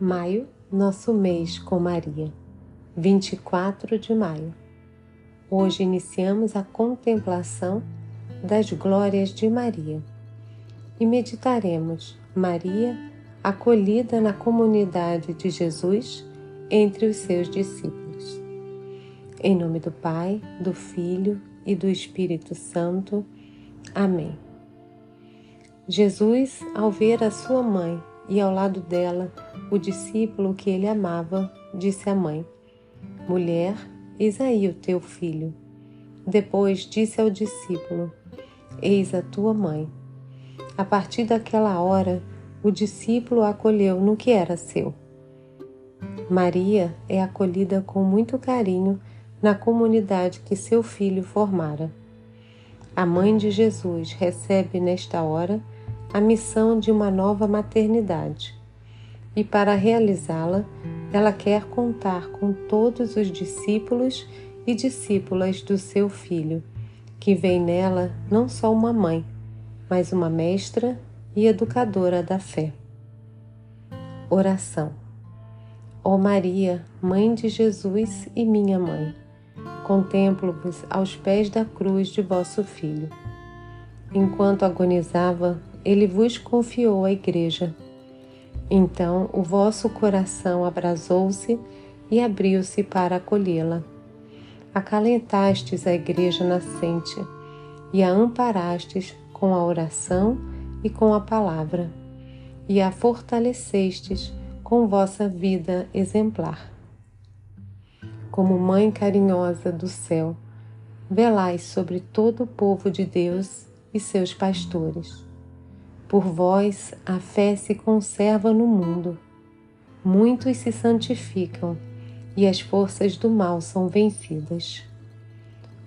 Maio, nosso mês com Maria, 24 de maio. Hoje iniciamos a contemplação das glórias de Maria e meditaremos Maria acolhida na comunidade de Jesus entre os seus discípulos. Em nome do Pai, do Filho e do Espírito Santo. Amém. Jesus, ao ver a sua mãe e ao lado dela o discípulo que ele amava, disse à mãe: Mulher, eis aí o teu filho. Depois disse ao discípulo: Eis a tua mãe. A partir daquela hora, o discípulo acolheu no que era seu. Maria é acolhida com muito carinho na comunidade que seu filho formara. A mãe de Jesus recebe nesta hora a missão de uma nova maternidade. E para realizá-la, ela quer contar com todos os discípulos e discípulas do seu filho, que vem nela não só uma mãe, mas uma mestra e educadora da fé. Oração. Ó Maria, Mãe de Jesus e minha mãe, contemplo-vos aos pés da cruz de vosso Filho. Enquanto agonizava, ele vos confiou a Igreja. Então o vosso coração abrasou-se e abriu-se para acolhê-la. Acalentastes a Igreja nascente e a amparastes com a oração e com a palavra, e a fortalecestes com vossa vida exemplar. Como Mãe carinhosa do céu, velai sobre todo o povo de Deus e seus pastores. Por vós a fé se conserva no mundo. Muitos se santificam e as forças do mal são vencidas.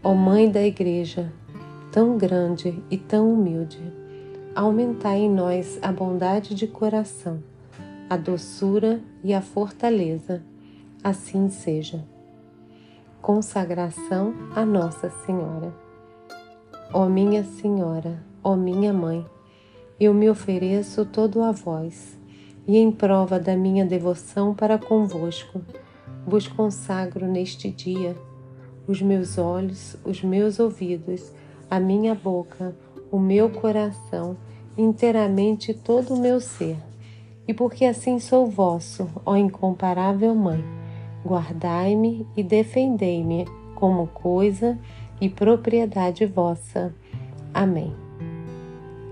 Ó Mãe da Igreja, tão grande e tão humilde, aumentai em nós a bondade de coração, a doçura e a fortaleza. Assim seja. Consagração a Nossa Senhora. Ó minha Senhora, ó minha Mãe, eu me ofereço todo a vós, e em prova da minha devoção para convosco, vos consagro neste dia os meus olhos, os meus ouvidos, a minha boca, o meu coração, inteiramente todo o meu ser. E porque assim sou vosso, ó incomparável Mãe, guardai-me e defendei-me como coisa e propriedade vossa. Amém.